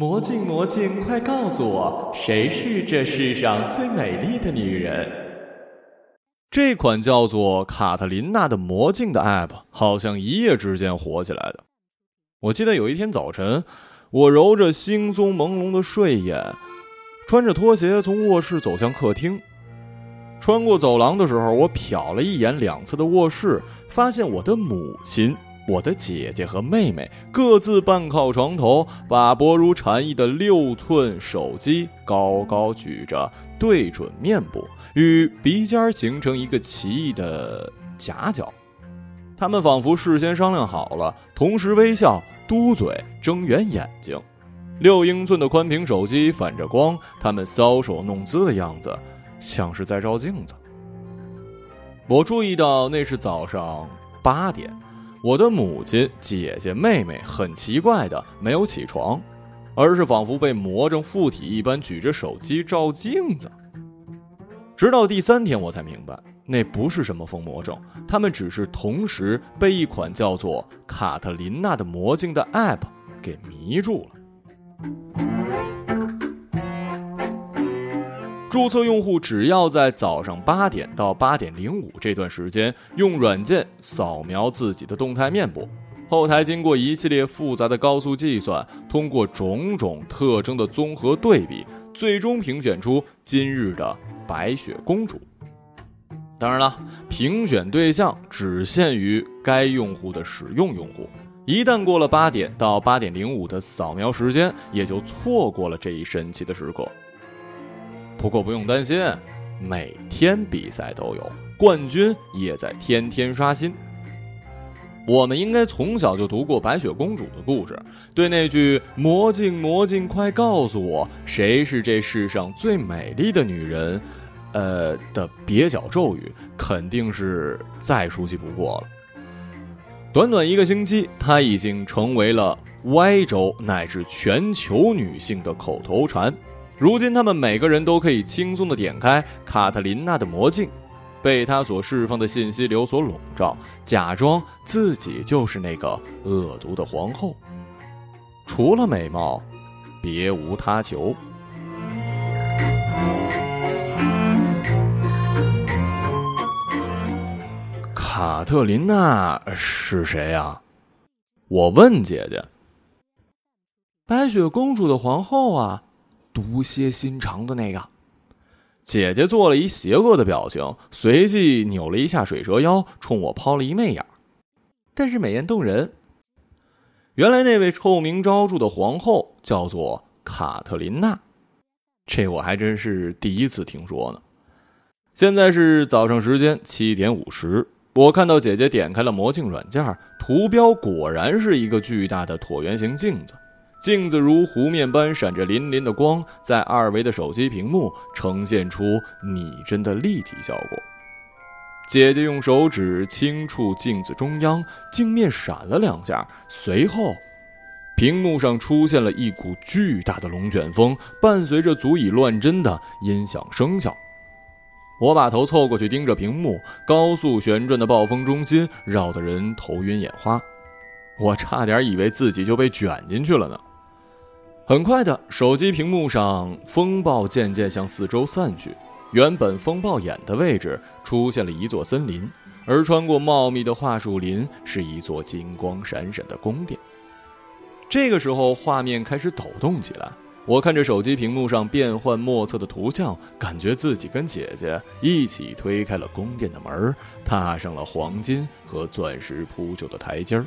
魔镜魔镜，快告诉我，谁是这世上最美丽的女人？这款叫做卡特琳娜的魔镜的 App 好像一夜之间火起来的。我记得有一天早晨，我揉着惺忪朦胧的睡眼，穿着拖鞋从卧室走向客厅。穿过走廊的时候，我瞟了一眼两侧的卧室，发现我的母亲、我的姐姐和妹妹各自半靠床头，把薄如蝉翼的六寸手机高高举着，对准面部，与鼻尖形成一个奇异的夹角。他们仿佛事先商量好了，同时微笑、嘟嘴、睁圆眼睛。六英寸的宽屏手机反着光，他们搔首弄姿的样子。像是在照镜子。我注意到那是早上八点，我的母亲、姐姐、妹妹很奇怪的没有起床，而是仿佛被魔怔附体一般举着手机照镜子。直到第三天，我才明白那不是什么疯魔症，他们只是同时被一款叫做卡特琳娜的魔镜的 App 给迷住了。注册用户只要在早上八点到八点零五这段时间用软件扫描自己的动态面部，后台经过一系列复杂的高速计算，通过种种特征的综合对比，最终评选出今日的白雪公主。当然了，评选对象只限于该用户的使用用户，一旦过了八点到八点零五的扫描时间，也就错过了这一神奇的时刻。不过不用担心，每天比赛都有冠军，也在天天刷新。我们应该从小就读过白雪公主的故事，对那句“魔镜魔镜，快告诉我，谁是这世上最美丽的女人”，呃的蹩脚咒语，肯定是再熟悉不过了。短短一个星期，它已经成为了 Y 州乃至全球女性的口头禅。如今，他们每个人都可以轻松地点开卡特琳娜的魔镜，被她所释放的信息流所笼罩，假装自己就是那个恶毒的皇后。除了美貌，别无他求。卡特琳娜是谁呀？我问姐姐。白雪公主的皇后啊。毒蝎心肠的那个姐姐做了一邪恶的表情，随即扭了一下水蛇腰，冲我抛了一媚眼，但是美艳动人。原来那位臭名昭著的皇后叫做卡特琳娜，这我还真是第一次听说呢。现在是早上时间七点五十，我看到姐姐点开了魔镜软件，图标果然是一个巨大的椭圆形镜子。镜子如湖面般闪着粼粼的光，在二维的手机屏幕呈现出拟真的立体效果。姐姐用手指轻触镜子中央，镜面闪了两下，随后，屏幕上出现了一股巨大的龙卷风，伴随着足以乱真的音响声效。我把头凑过去盯着屏幕，高速旋转的暴风中心绕得人头晕眼花，我差点以为自己就被卷进去了呢。很快的，手机屏幕上风暴渐渐向四周散去，原本风暴眼的位置出现了一座森林，而穿过茂密的桦树林是一座金光闪闪的宫殿。这个时候，画面开始抖动起来，我看着手机屏幕上变幻莫测的图像，感觉自己跟姐姐一起推开了宫殿的门，踏上了黄金和钻石铺就的台阶儿。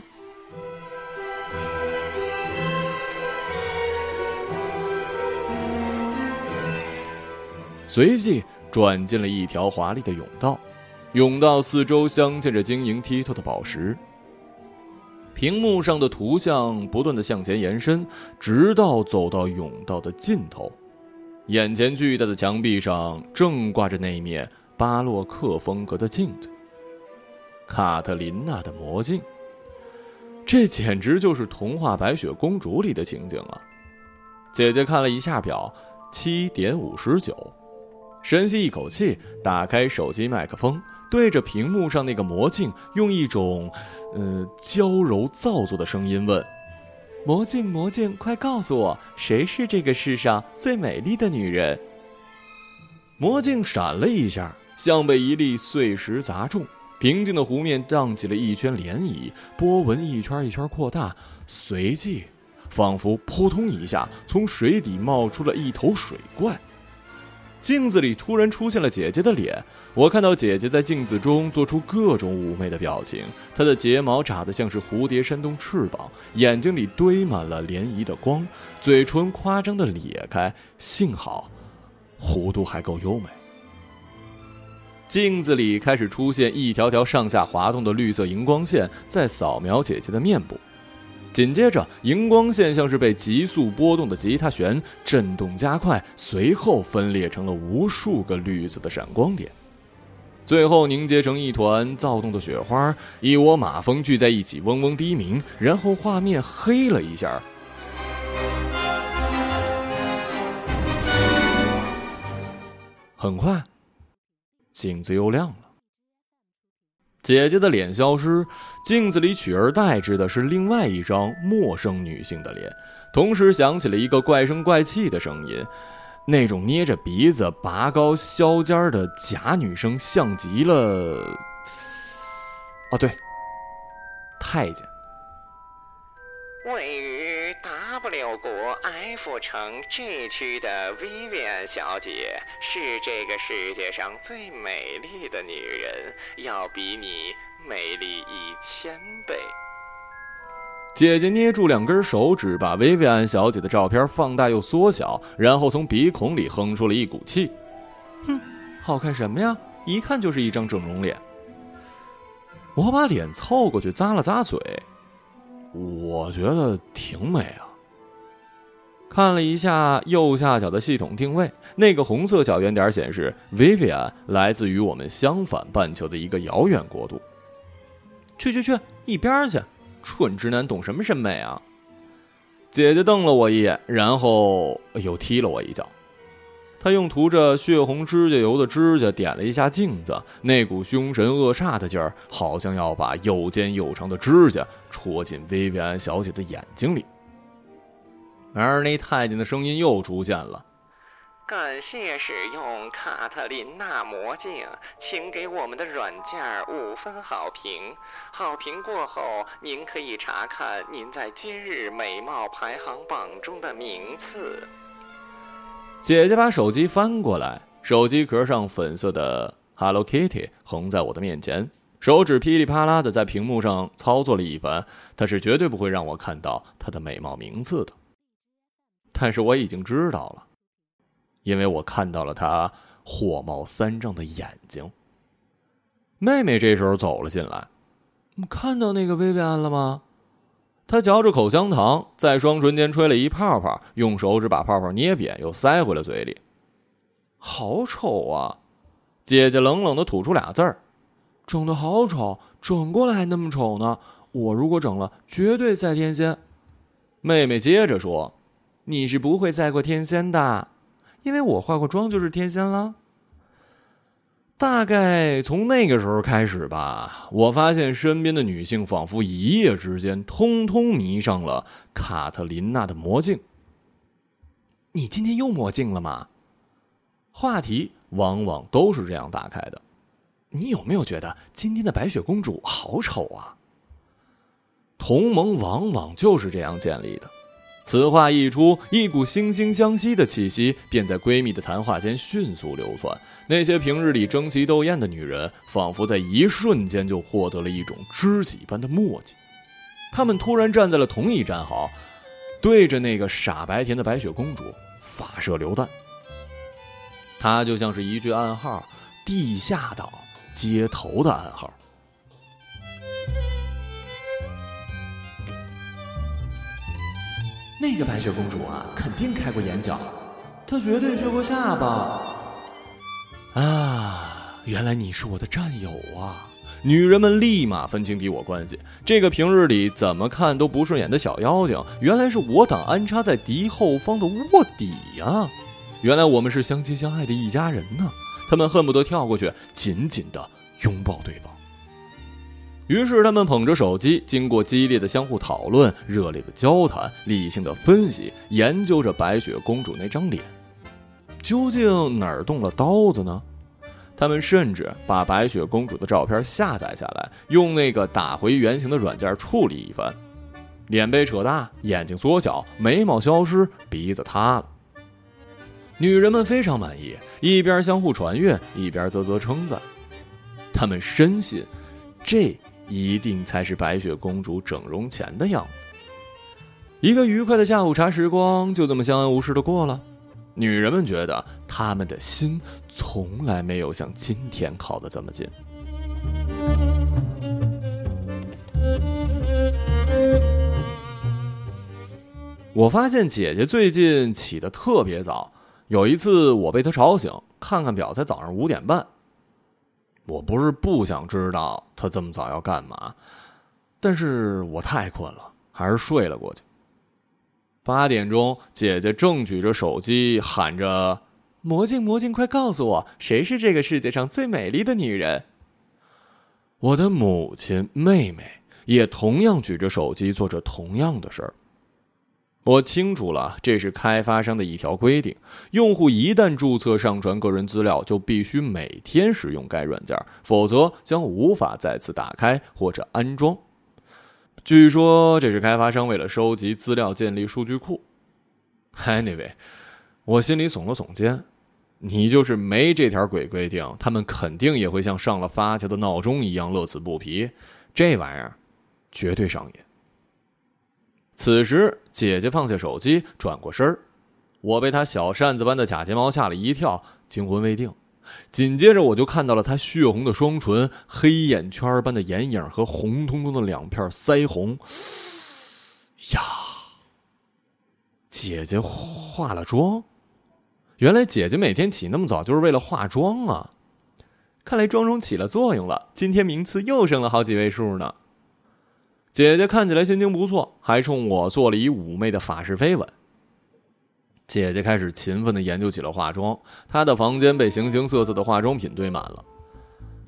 随即转进了一条华丽的甬道，甬道四周镶嵌着晶莹剔透的宝石。屏幕上的图像不断的向前延伸，直到走到甬道的尽头。眼前巨大的墙壁上正挂着那面巴洛克风格的镜子——卡特琳娜的魔镜。这简直就是童话《白雪公主》里的情景啊！姐姐看了一下表，七点五十九。深吸一口气，打开手机麦克风，对着屏幕上那个魔镜，用一种，呃，娇柔造作的声音问：“魔镜，魔镜，快告诉我，谁是这个世上最美丽的女人？魔镜闪了一下，像被一粒碎石砸中，平静的湖面荡起了一圈涟漪，波纹一圈一圈扩大，随即，仿佛扑通一下，从水底冒出了一头水怪。镜子里突然出现了姐姐的脸，我看到姐姐在镜子中做出各种妩媚的表情，她的睫毛眨得像是蝴蝶扇动翅膀，眼睛里堆满了涟漪的光，嘴唇夸张的咧开，幸好，弧度还够优美。镜子里开始出现一条条上下滑动的绿色荧光线，在扫描姐姐的面部。紧接着，荧光线像是被急速波动的吉他弦震动加快，随后分裂成了无数个绿色的闪光点，最后凝结成一团躁动的雪花，一窝马蜂聚在一起，嗡嗡低鸣，然后画面黑了一下，很快，镜子又亮了。姐姐的脸消失，镜子里取而代之的是另外一张陌生女性的脸，同时响起了一个怪声怪气的声音，那种捏着鼻子、拔高削尖的假女声，像极了……哦，对，太监。位于 W 国 F 城 G 区的 Vivian 小姐是这个世界上最美丽的女人，要比你美丽一千倍。姐姐捏住两根手指，把 Vivian 小姐的照片放大又缩小，然后从鼻孔里哼出了一股气：“哼，好看什么呀？一看就是一张整容脸。”我把脸凑过去咂了咂嘴。我觉得挺美啊。看了一下右下角的系统定位，那个红色小圆点显示，Vivian 来自于我们相反半球的一个遥远国度。去去去，一边去！蠢直男懂什么审美啊？姐姐瞪了我一眼，然后又踢了我一脚。她用涂着血红指甲油的指甲点了一下镜子，那股凶神恶煞的劲儿，好像要把又尖又长的指甲戳进薇薇安小姐的眼睛里。而那太监的声音又出现了：“感谢使用卡特琳娜魔镜，请给我们的软件五分好评。好评过后，您可以查看您在今日美貌排行榜中的名次。”姐姐把手机翻过来，手机壳上粉色的 Hello Kitty 横在我的面前，手指噼里啪啦的在屏幕上操作了一番。她是绝对不会让我看到她的美貌名次的，但是我已经知道了，因为我看到了她火冒三丈的眼睛。妹妹这时候走了进来，看到那个薇薇安了吗？她嚼着口香糖，在双唇间吹了一泡泡，用手指把泡泡捏扁，又塞回了嘴里。好丑啊！姐姐冷冷的吐出俩字儿：“整的好丑，整过来还那么丑呢。我如果整了，绝对赛天仙。”妹妹接着说：“你是不会再过天仙的，因为我化过妆就是天仙了。”大概从那个时候开始吧，我发现身边的女性仿佛一夜之间通通迷上了卡特琳娜的魔镜。你今天又魔镜了吗？话题往往都是这样打开的。你有没有觉得今天的白雪公主好丑啊？同盟往往就是这样建立的。此话一出，一股惺惺相惜的气息便在闺蜜的谈话间迅速流窜。那些平日里争奇斗艳的女人，仿佛在一瞬间就获得了一种知己般的默契。她们突然站在了同一战壕，对着那个傻白甜的白雪公主发射榴弹。它就像是一句暗号，地下党接头的暗号。那个白雪公主啊，肯定开过眼角，她绝对撅过下巴。啊，原来你是我的战友啊！女人们立马分清敌我关系。这个平日里怎么看都不顺眼的小妖精，原来是我党安插在敌后方的卧底呀！原来我们是相亲相爱的一家人呢！他们恨不得跳过去，紧紧的拥抱对方。于是他们捧着手机，经过激烈的相互讨论、热烈的交谈、理性的分析，研究着白雪公主那张脸，究竟哪儿动了刀子呢？他们甚至把白雪公主的照片下载下来，用那个打回原形的软件处理一番，脸被扯大，眼睛缩小，眉毛消失，鼻子塌了。女人们非常满意，一边相互传阅，一边啧啧称赞。他们深信，这。一定才是白雪公主整容前的样子。一个愉快的下午茶时光就这么相安无事的过了。女人们觉得她们的心从来没有像今天靠得这么近。我发现姐姐最近起得特别早，有一次我被她吵醒，看看表才早上五点半。我不是不想知道他这么早要干嘛，但是我太困了，还是睡了过去。八点钟，姐姐正举着手机喊着：“魔镜，魔镜，快告诉我，谁是这个世界上最美丽的女人？”我的母亲、妹妹也同样举着手机做着同样的事儿。我清楚了，这是开发商的一条规定：用户一旦注册上传个人资料，就必须每天使用该软件，否则将无法再次打开或者安装。据说这是开发商为了收集资料建立数据库。Anyway，我心里耸了耸肩。你就是没这条鬼规定，他们肯定也会像上了发条的闹钟一样乐此不疲。这玩意儿，绝对上瘾。此时，姐姐放下手机，转过身儿，我被她小扇子般的假睫毛吓了一跳，惊魂未定。紧接着，我就看到了她血红的双唇、黑眼圈般的眼影和红彤彤的两片腮红。呀，姐姐化了妆？原来姐姐每天起那么早就是为了化妆啊！看来妆容起了作用了，今天名次又升了好几位数呢。姐姐看起来心情不错，还冲我做了一妩媚的法式飞吻。姐姐开始勤奋地研究起了化妆，她的房间被形形色色的化妆品堆满了。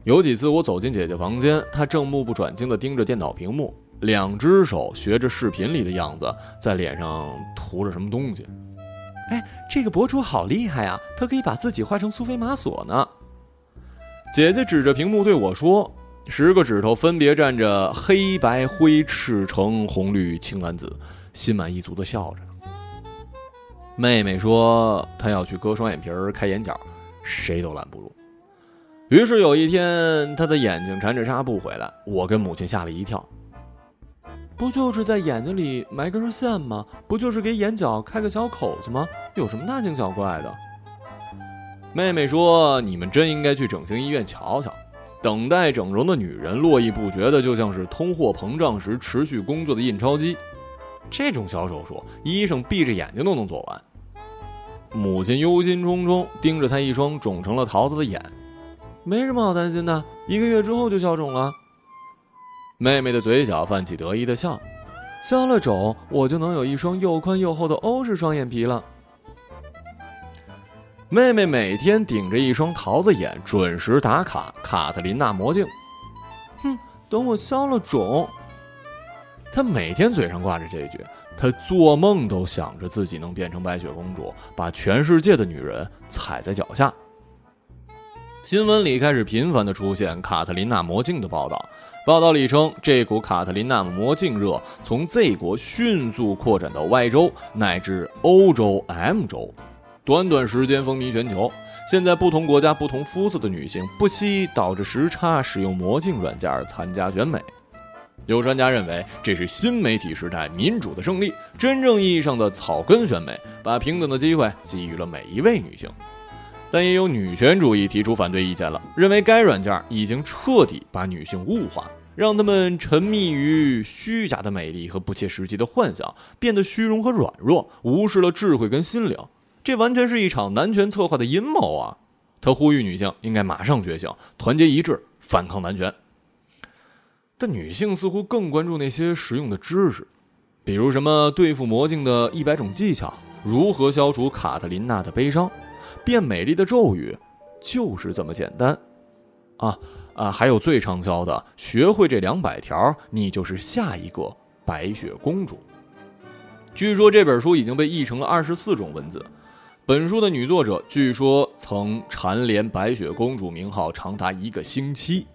有几次我走进姐姐房间，她正目不转睛地盯着电脑屏幕，两只手学着视频里的样子，在脸上涂着什么东西。哎，这个博主好厉害啊，他可以把自己画成苏菲玛索呢。姐姐指着屏幕对我说。十个指头分别站着黑白灰赤橙红绿青蓝紫，心满意足的笑着。妹妹说她要去割双眼皮儿、开眼角，谁都拦不住。于是有一天，她的眼睛缠着纱布回来，我跟母亲吓了一跳。不就是在眼睛里埋根线吗？不就是给眼角开个小口子吗？有什么大惊小怪的？妹妹说：“你们真应该去整形医院瞧瞧。”等待整容的女人络绎不绝的，就像是通货膨胀时持续工作的印钞机。这种小手术，医生闭着眼睛都能做完。母亲忧心忡忡盯着她一双肿成了桃子的眼，没什么好担心的，一个月之后就消肿了。妹妹的嘴角泛起得意的笑，消了肿，我就能有一双又宽又厚的欧式双眼皮了。妹妹每天顶着一双桃子眼，准时打卡卡特琳娜魔镜。哼，等我消了肿。她每天嘴上挂着这句，她做梦都想着自己能变成白雪公主，把全世界的女人踩在脚下。新闻里开始频繁的出现卡特琳娜魔镜的报道，报道里称，这股卡特琳娜魔镜热从 Z 国迅速扩展到 Y 州乃至欧洲 M 州。短短时间风靡全球，现在不同国家、不同肤色的女性不惜倒着时差使用魔镜软件参加选美。有专家认为，这是新媒体时代民主的胜利，真正意义上的草根选美，把平等的机会给予了每一位女性。但也有女权主义提出反对意见了，认为该软件已经彻底把女性物化，让她们沉迷于虚假的美丽和不切实际的幻想，变得虚荣和软弱，无视了智慧跟心灵。这完全是一场男权策划的阴谋啊！他呼吁女性应该马上觉醒，团结一致，反抗男权。但女性似乎更关注那些实用的知识，比如什么对付魔镜的一百种技巧，如何消除卡特琳娜的悲伤，变美丽的咒语，就是这么简单。啊，啊，还有最畅销的，学会这两百条，你就是下一个白雪公主。据说这本书已经被译成了二十四种文字。本书的女作者据说曾蝉联白雪公主名号长达一个星期。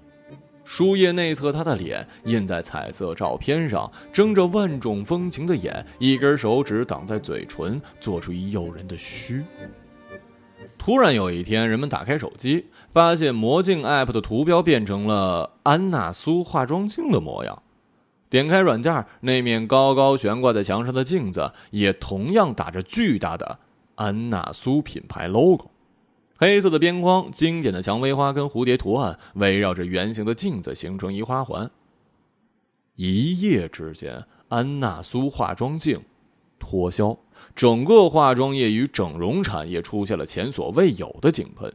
书页内侧，她的脸印在彩色照片上，睁着万种风情的眼，一根手指挡在嘴唇，做出一诱人的虚。突然有一天，人们打开手机，发现魔镜 App 的图标变成了安娜苏化妆镜的模样。点开软件，那面高高悬挂在墙上的镜子也同样打着巨大的安娜苏品牌 logo。黑色的边框，经典的蔷薇花跟蝴蝶图案围绕着圆形的镜子形成一花环。一夜之间，安娜苏化妆镜脱销，整个化妆业与整容产业出现了前所未有的井喷，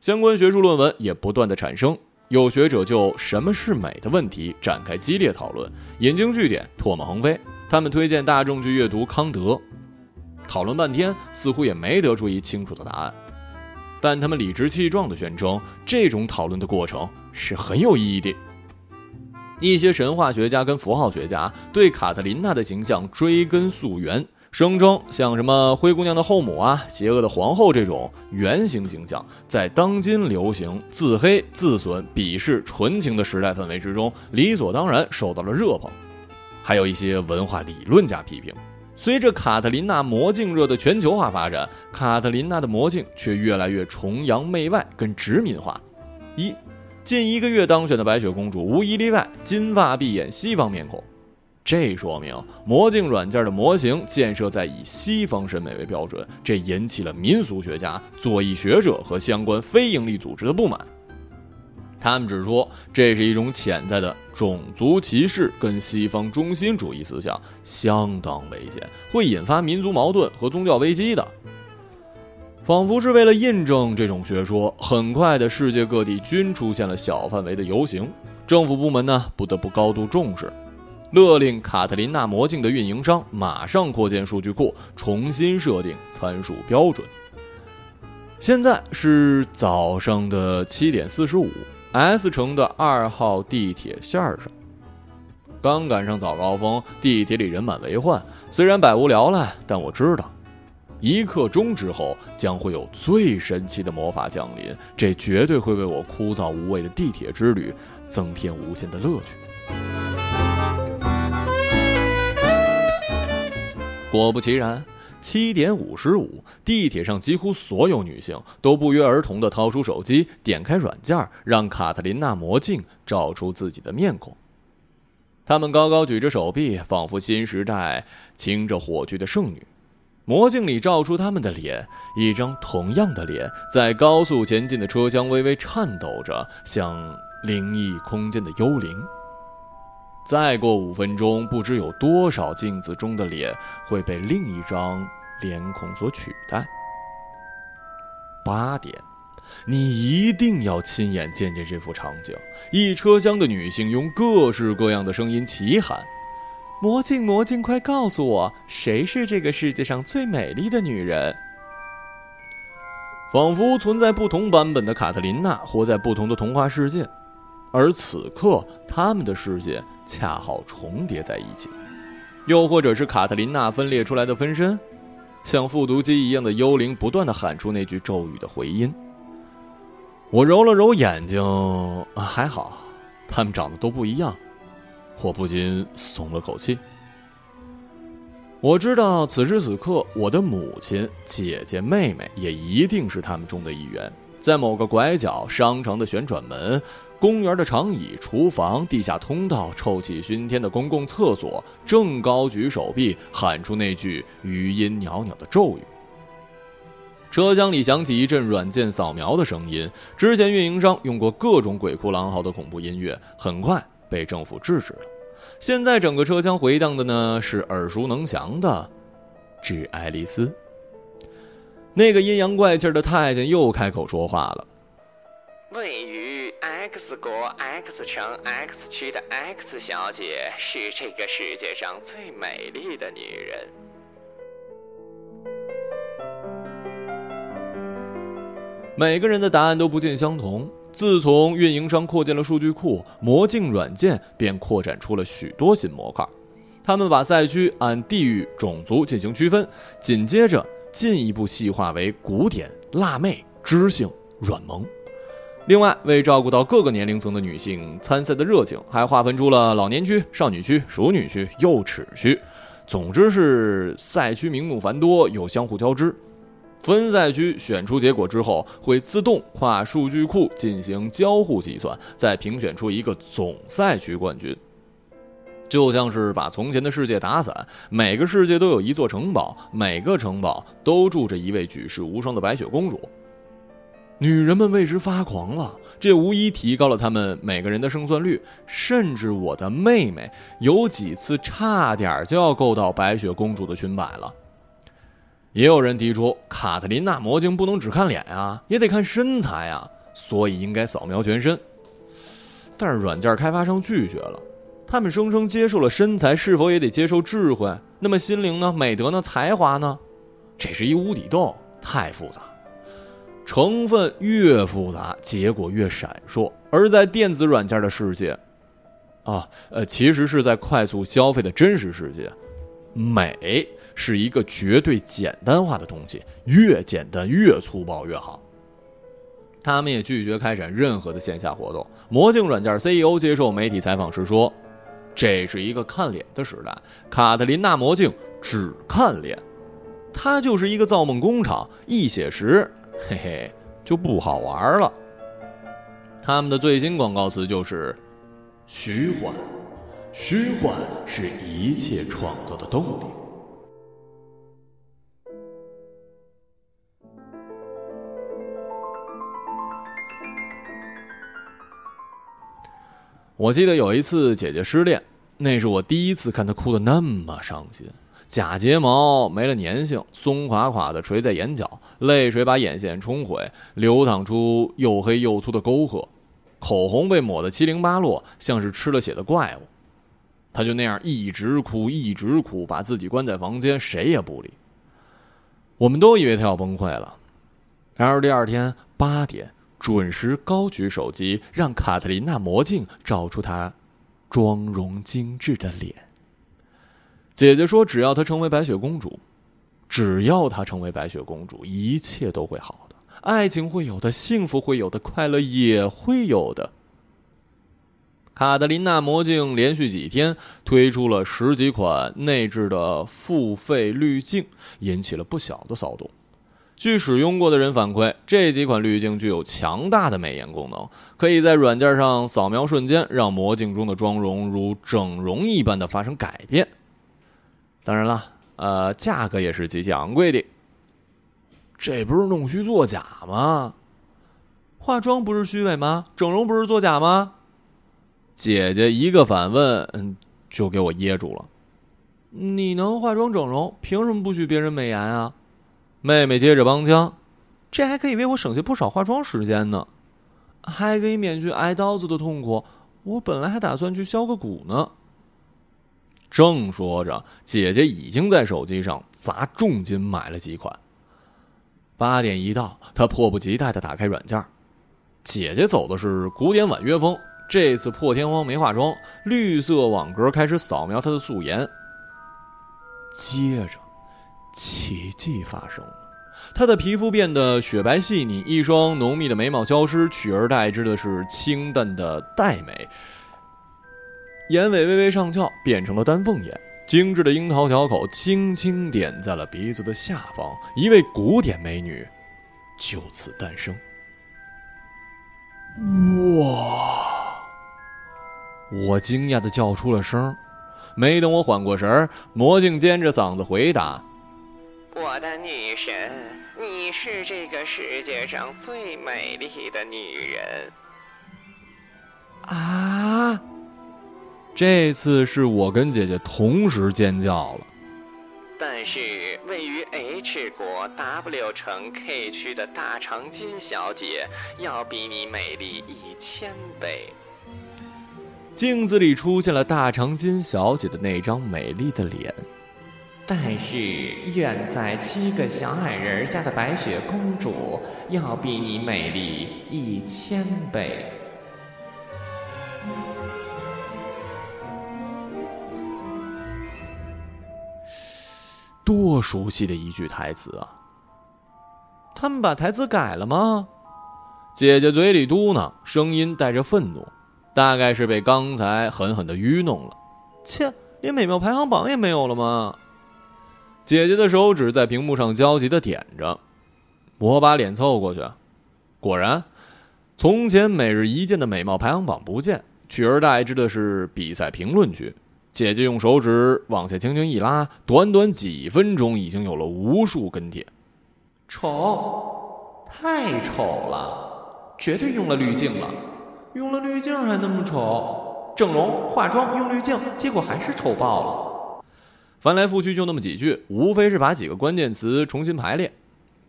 相关学术论文也不断的产生。有学者就什么是美的问题展开激烈讨论，引经据典，唾沫横飞。他们推荐大众去阅读康德，讨论半天，似乎也没得出一清楚的答案。但他们理直气壮地宣称，这种讨论的过程是很有意义的。一些神话学家跟符号学家对卡特琳娜的形象追根溯源，声称像什么灰姑娘的后母啊、邪恶的皇后这种原型形象，在当今流行自黑、自损、鄙视纯情的时代氛围之中，理所当然受到了热捧。还有一些文化理论家批评。随着卡特琳娜魔镜热的全球化发展，卡特琳娜的魔镜却越来越崇洋媚外跟殖民化。一，近一个月当选的白雪公主无一例外金发碧眼西方面孔，这说明魔镜软件的模型建设在以西方审美为标准，这引起了民俗学家、左翼学者和相关非营利组织的不满。他们指出，这是一种潜在的种族歧视跟西方中心主义思想，相当危险，会引发民族矛盾和宗教危机的。仿佛是为了印证这种学说，很快的，世界各地均出现了小范围的游行，政府部门呢不得不高度重视，勒令卡特琳娜魔镜的运营商马上扩建数据库，重新设定参数标准。现在是早上的七点四十五。S 城的二号地铁线上，刚赶上早高峰，地铁里人满为患。虽然百无聊赖，但我知道，一刻钟之后将会有最神奇的魔法降临，这绝对会为我枯燥无味的地铁之旅增添无限的乐趣。果不其然。七点五十五，地铁上几乎所有女性都不约而同地掏出手机，点开软件，让卡特琳娜魔镜照出自己的面孔。她们高高举着手臂，仿佛新时代擎着火炬的圣女。魔镜里照出她们的脸，一张同样的脸，在高速前进的车厢微微颤抖着，像灵异空间的幽灵。再过五分钟，不知有多少镜子中的脸会被另一张脸孔所取代。八点，你一定要亲眼见见这幅场景：一车厢的女性用各式各样的声音齐喊：“魔镜，魔镜，快告诉我，谁是这个世界上最美丽的女人？”仿佛存在不同版本的卡特琳娜，活在不同的童话世界。而此刻，他们的世界恰好重叠在一起，又或者是卡特琳娜分裂出来的分身，像复读机一样的幽灵，不断的喊出那句咒语的回音。我揉了揉眼睛，还好，他们长得都不一样，我不禁松了口气。我知道，此时此刻，我的母亲、姐姐、妹妹也一定是他们中的一员，在某个拐角，商场的旋转门。公园的长椅、厨房、地下通道、臭气熏天的公共厕所，正高举手臂喊出那句余音袅袅的咒语。车厢里响起一阵软件扫描的声音。之前运营商用过各种鬼哭狼嚎的恐怖音乐，很快被政府制止了。现在整个车厢回荡的呢是耳熟能详的《致爱丽丝》。那个阴阳怪气的太监又开口说话了：“位于。” X 国 X 城 X 区的 X 小姐是这个世界上最美丽的女人。每个人的答案都不尽相同。自从运营商扩建了数据库，魔镜软件便扩展出了许多新模块。他们把赛区按地域、种族进行区分，紧接着进一步细化为古典、辣妹、知性、软萌。另外，为照顾到各个年龄层的女性参赛的热情，还划分出了老年区、少女区、熟女区、幼齿区。总之是赛区名目繁多，又相互交织。分赛区选出结果之后，会自动跨数据库进行交互计算，再评选出一个总赛区冠军。就像是把从前的世界打散，每个世界都有一座城堡，每个城堡都住着一位举世无双的白雪公主。女人们为之发狂了，这无疑提高了她们每个人的胜算率。甚至我的妹妹有几次差点就要够到白雪公主的裙摆了。也有人提出，卡特琳娜魔镜不能只看脸啊，也得看身材啊，所以应该扫描全身。但是软件开发商拒绝了，他们声称接受了身材，是否也得接受智慧？那么心灵呢？美德呢？才华呢？这是一无底洞，太复杂。成分越复杂，结果越闪烁。而在电子软件的世界，啊，呃，其实是在快速消费的真实世界，美。是一个绝对简单化的东西，越简单越粗暴越好。他们也拒绝开展任何的线下活动。魔镜软件 CEO 接受媒体采访时说：“这是一个看脸的时代，卡特琳娜魔镜只看脸，它就是一个造梦工厂。一写实，嘿嘿，就不好玩了。”他们的最新广告词就是：“虚幻，虚幻是一切创造的动力。”我记得有一次姐姐失恋，那是我第一次看她哭得那么伤心。假睫毛没了粘性，松垮垮的垂在眼角，泪水把眼线冲毁，流淌出又黑又粗的沟壑。口红被抹得七零八落，像是吃了血的怪物。她就那样一直哭，一直哭，把自己关在房间，谁也不理。我们都以为她要崩溃了。然而第二天八点。准时高举手机，让卡特琳娜魔镜照出她妆容精致的脸。姐姐说：“只要她成为白雪公主，只要她成为白雪公主，一切都会好的，爱情会有的，幸福会有的，快乐也会有的。”卡特琳娜魔镜连续几天推出了十几款内置的付费滤镜，引起了不小的骚动。据使用过的人反馈，这几款滤镜具有强大的美颜功能，可以在软件上扫描瞬间，让魔镜中的妆容如整容一般的发生改变。当然了，呃，价格也是极其昂贵的。这不是弄虚作假吗？化妆不是虚伪吗？整容不是作假吗？姐姐一个反问，嗯，就给我噎住了。你能化妆整容，凭什么不许别人美颜啊？妹妹接着帮腔：“这还可以为我省下不少化妆时间呢，还可以免去挨刀子的痛苦。我本来还打算去削个骨呢。”正说着，姐姐已经在手机上砸重金买了几款。八点一到，她迫不及待的打开软件。姐姐走的是古典婉约风，这次破天荒没化妆，绿色网格开始扫描她的素颜。接着。奇迹发生了，她的皮肤变得雪白细腻，一双浓密的眉毛消失，取而代之的是清淡的黛眉。眼尾微微上翘，变成了丹凤眼，精致的樱桃小口轻轻点在了鼻子的下方，一位古典美女就此诞生。哇！我惊讶的叫出了声，没等我缓过神儿，魔镜尖着嗓子回答。我的女神，你是这个世界上最美丽的女人。这次是我跟姐姐同时尖叫了。但是位于 H 国 W 城 K 区的大长今小姐，要比你美丽一千倍。镜子里出现了大长今小姐的那张美丽的脸。但是远在七个小矮人家的白雪公主要比你美丽一千倍。多熟悉的一句台词啊！他们把台词改了吗？姐姐嘴里嘟囔，声音带着愤怒，大概是被刚才狠狠的愚弄了。切，连美妙排行榜也没有了吗？姐姐的手指在屏幕上焦急的点着，我把脸凑过去，果然，从前每日一见的美貌排行榜不见，取而代之的是比赛评论区。姐姐用手指往下轻轻一拉，短短几分钟，已经有了无数跟帖。丑，太丑了，绝对用了滤镜了，用了滤镜还那么丑，整容、化妆用滤镜，结果还是丑爆了。翻来覆去就那么几句，无非是把几个关键词重新排列。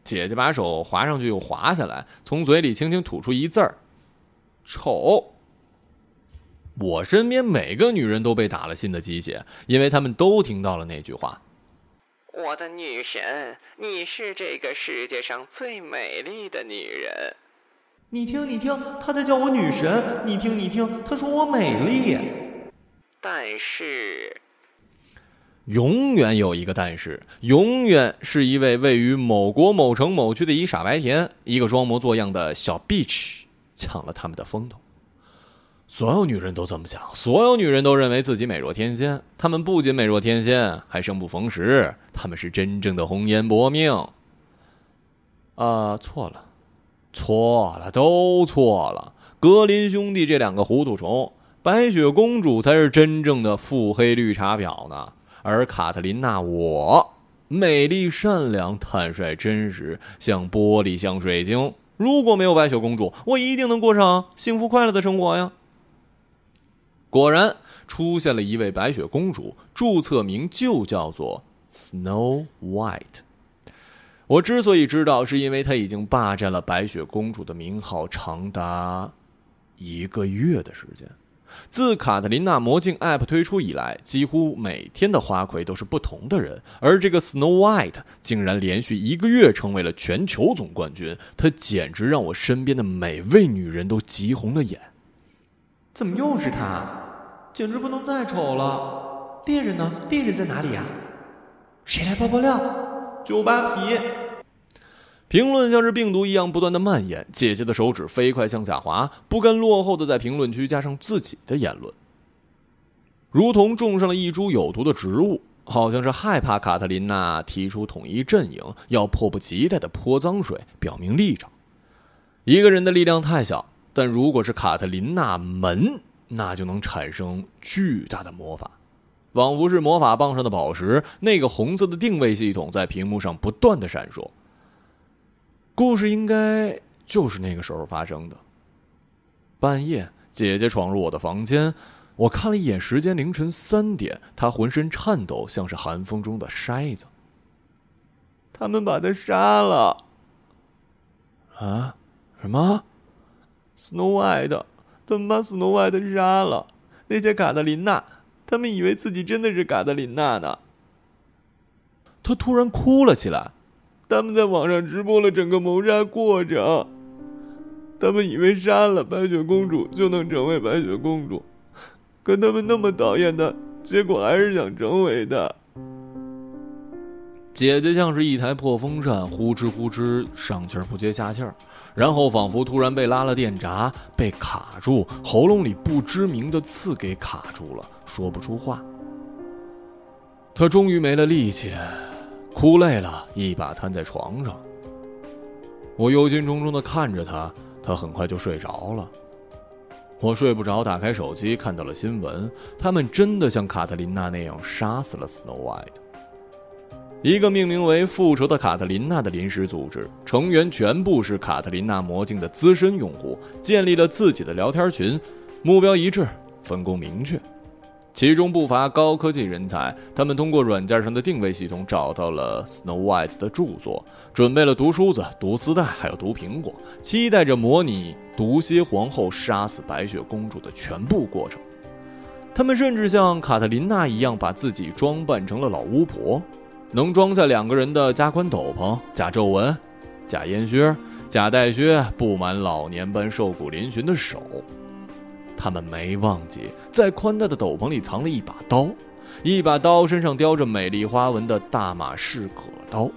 姐姐把手滑上去又滑下来，从嘴里轻轻吐出一字儿：“丑。”我身边每个女人都被打了新的鸡血，因为她们都听到了那句话：“我的女神，你是这个世界上最美丽的女人。”你听，你听，她在叫我女神。你听，你听，她说我美丽。但是，永远有一个但是，永远是一位位于某国某城某区的一傻白甜，一个装模作样的小 bitch，抢了他们的风头。所有女人都这么想，所有女人都认为自己美若天仙。她们不仅美若天仙，还生不逢时。她们是真正的红颜薄命。啊，错了，错了，都错了。格林兄弟这两个糊涂虫，白雪公主才是真正的腹黑绿茶婊呢。而卡特琳娜，我美丽善良、坦率真实，像玻璃，像水晶。如果没有白雪公主，我一定能过上幸福快乐的生活呀。果然出现了一位白雪公主，注册名就叫做 Snow White。我之所以知道，是因为她已经霸占了白雪公主的名号长达一个月的时间。自卡特琳娜魔镜 App 推出以来，几乎每天的花魁都是不同的人，而这个 Snow White 竟然连续一个月成为了全球总冠军，她简直让我身边的每位女人都急红了眼。怎么又是她？简直不能再丑了！猎人呢？猎人在哪里呀？谁来爆爆料？九八皮。评论像是病毒一样不断的蔓延，姐姐的手指飞快向下滑，不甘落后的在评论区加上自己的言论，如同种上了一株有毒的植物，好像是害怕卡特琳娜提出统一阵营，要迫不及待的泼脏水，表明立场。一个人的力量太小，但如果是卡特琳娜门。那就能产生巨大的魔法，仿佛是魔法棒上的宝石。那个红色的定位系统在屏幕上不断的闪烁。故事应该就是那个时候发生的。半夜，姐姐闯入我的房间，我看了一眼时间，凌晨三点。她浑身颤抖，像是寒风中的筛子。他们把他杀了。啊？什么？Snow White。他们把斯诺瓦特杀了，那些卡特琳娜，他们以为自己真的是卡特琳娜呢。他突然哭了起来，他们在网上直播了整个谋杀过程。他们以为杀了白雪公主就能成为白雪公主，可他们那么讨厌她，结果还是想成为她。姐姐像是一台破风扇，呼哧呼哧上气儿不接下气儿。然后仿佛突然被拉了电闸，被卡住，喉咙里不知名的刺给卡住了，说不出话。他终于没了力气，哭累了，一把瘫在床上。我忧心忡忡的看着他，他很快就睡着了。我睡不着，打开手机看到了新闻，他们真的像卡特琳娜那样杀死了 Snow White。一个命名为“复仇的卡特琳娜”的临时组织，成员全部是卡特琳娜魔镜的资深用户，建立了自己的聊天群，目标一致，分工明确。其中不乏高科技人才，他们通过软件上的定位系统找到了 Snow White 的著作，准备了毒梳子、毒丝带，还有毒苹果，期待着模拟毒蝎皇后杀死白雪公主的全部过程。他们甚至像卡特琳娜一样，把自己装扮成了老巫婆。能装下两个人的加宽斗篷、加皱纹、加烟靴、加带靴，布满老年般瘦骨嶙峋的手。他们没忘记，在宽大的斗篷里藏了一把刀，一把刀身上雕着美丽花纹的大马士革刀，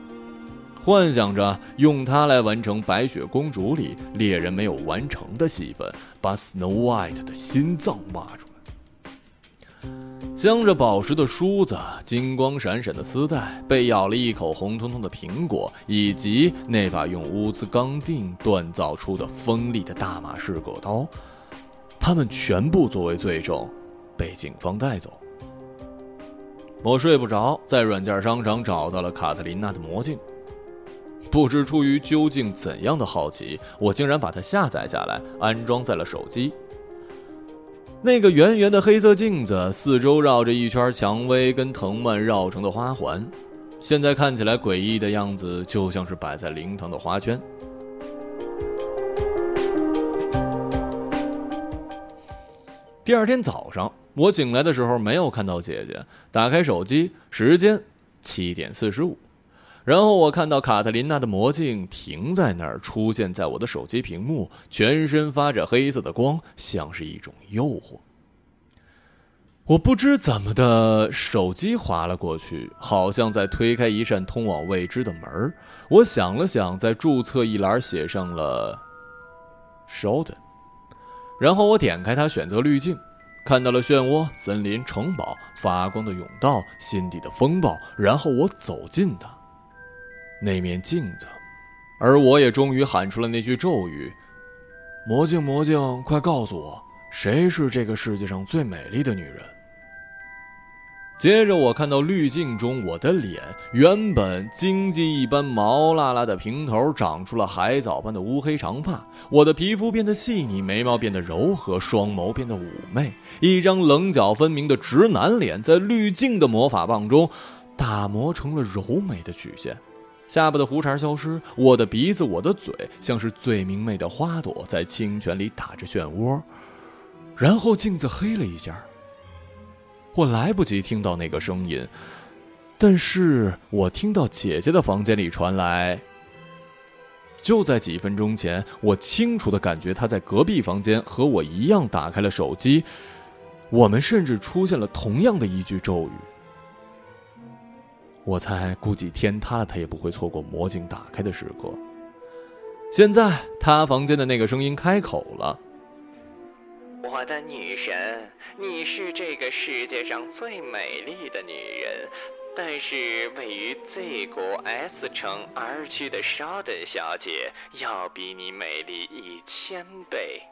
幻想着用它来完成《白雪公主》里猎人没有完成的戏份，把 Snow White 的心脏挖出。镶着宝石的梳子、金光闪闪的丝带、被咬了一口红彤彤的苹果，以及那把用乌兹钢锭锻造出的锋利的大马士革刀。他们全部作为罪证，被警方带走。我睡不着，在软件商场找到了卡特琳娜的魔镜。不知出于究竟怎样的好奇，我竟然把它下载下来，安装在了手机。那个圆圆的黑色镜子四周绕着一圈蔷薇跟藤蔓绕成的花环，现在看起来诡异的样子，就像是摆在灵堂的花圈。第二天早上，我醒来的时候没有看到姐姐。打开手机，时间七点四十五。然后我看到卡特琳娜的魔镜停在那儿，出现在我的手机屏幕，全身发着黑色的光，像是一种诱惑。我不知怎么的，手机滑了过去，好像在推开一扇通往未知的门我想了想，在注册一栏写上了 “Sheldon”。然后我点开它，选择滤镜，看到了漩涡、森林、城堡、发光的甬道、心底的风暴。然后我走近它，那面镜子，而我也终于喊出了那句咒语：“魔镜，魔镜，快告诉我，谁是这个世界上最美丽的女人？”接着，我看到滤镜中我的脸，原本荆棘一般毛辣辣的平头，长出了海藻般的乌黑长发。我的皮肤变得细腻，眉毛变得柔和，双眸变得妩媚。一张棱角分明的直男脸，在滤镜的魔法棒中打磨成了柔美的曲线。下巴的胡茬消失，我的鼻子，我的嘴，像是最明媚的花朵，在清泉里打着漩涡。然后镜子黑了一下。我来不及听到那个声音，但是我听到姐姐的房间里传来。就在几分钟前，我清楚的感觉她在隔壁房间和我一样打开了手机，我们甚至出现了同样的一句咒语。我猜，估计天塌了，他也不会错过魔镜打开的时刻。现在，他房间的那个声音开口了。我的女神，你是这个世界上最美丽的女人，但是位于 Z 国 S 城 R 区的沙登小姐要比你美丽一千倍。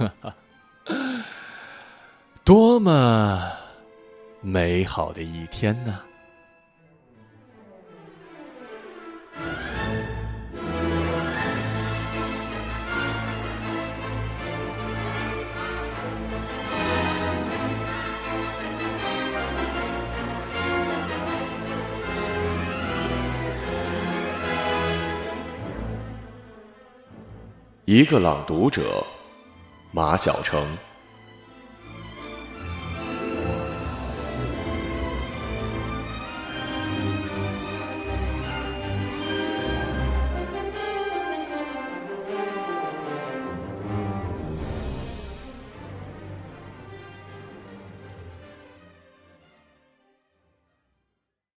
多么美好的一天呢！一个朗读者，马晓成。